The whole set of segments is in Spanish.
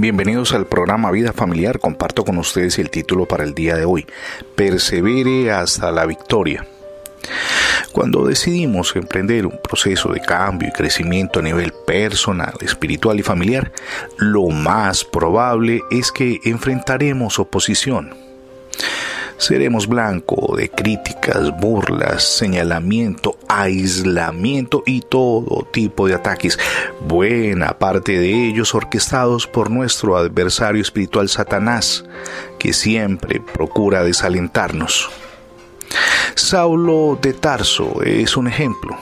Bienvenidos al programa Vida Familiar. Comparto con ustedes el título para el día de hoy. Persevere hasta la victoria. Cuando decidimos emprender un proceso de cambio y crecimiento a nivel personal, espiritual y familiar, lo más probable es que enfrentaremos oposición seremos blanco de críticas, burlas, señalamiento, aislamiento y todo tipo de ataques, buena parte de ellos orquestados por nuestro adversario espiritual Satanás, que siempre procura desalentarnos. Saulo de Tarso es un ejemplo.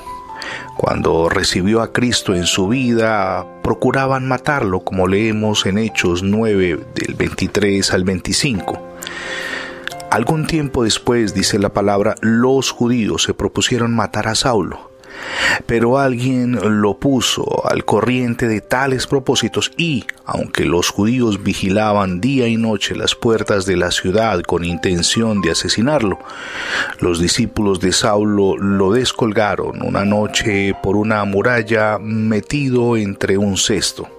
Cuando recibió a Cristo en su vida, procuraban matarlo, como leemos en Hechos 9 del 23 al 25. Algún tiempo después, dice la palabra, los judíos se propusieron matar a Saulo, pero alguien lo puso al corriente de tales propósitos y, aunque los judíos vigilaban día y noche las puertas de la ciudad con intención de asesinarlo, los discípulos de Saulo lo descolgaron una noche por una muralla metido entre un cesto.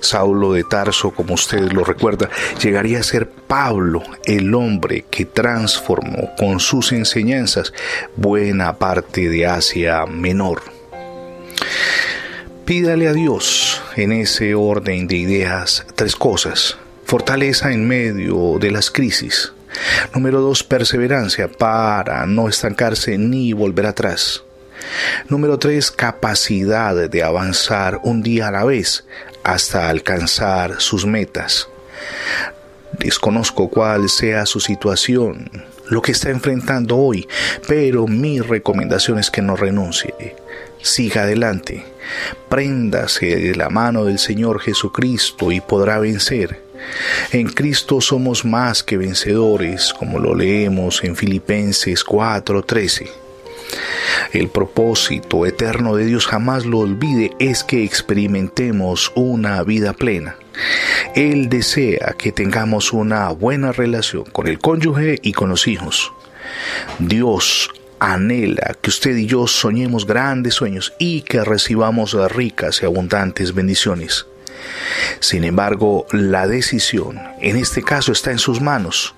Saulo de Tarso, como ustedes lo recuerdan, llegaría a ser Pablo, el hombre que transformó con sus enseñanzas buena parte de Asia Menor. Pídale a Dios en ese orden de ideas tres cosas. Fortaleza en medio de las crisis. Número dos, perseverancia para no estancarse ni volver atrás. Número tres, capacidad de avanzar un día a la vez hasta alcanzar sus metas. Desconozco cuál sea su situación, lo que está enfrentando hoy, pero mi recomendación es que no renuncie. Siga adelante, préndase de la mano del Señor Jesucristo y podrá vencer. En Cristo somos más que vencedores, como lo leemos en Filipenses 4:13. El propósito eterno de Dios jamás lo olvide es que experimentemos una vida plena. Él desea que tengamos una buena relación con el cónyuge y con los hijos. Dios anhela que usted y yo soñemos grandes sueños y que recibamos ricas y abundantes bendiciones. Sin embargo, la decisión en este caso está en sus manos.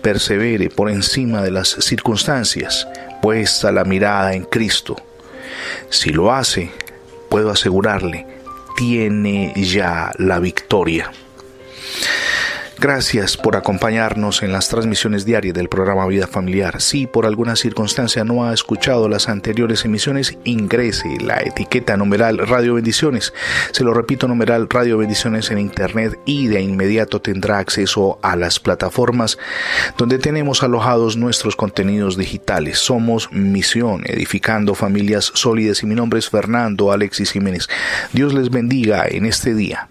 Persevere por encima de las circunstancias, puesta la mirada en Cristo. Si lo hace, puedo asegurarle, tiene ya la victoria. Gracias por acompañarnos en las transmisiones diarias del programa Vida Familiar. Si por alguna circunstancia no ha escuchado las anteriores emisiones, ingrese la etiqueta numeral Radio Bendiciones. Se lo repito, numeral Radio Bendiciones en Internet y de inmediato tendrá acceso a las plataformas donde tenemos alojados nuestros contenidos digitales. Somos Misión, edificando familias sólidas y mi nombre es Fernando Alexis Jiménez. Dios les bendiga en este día.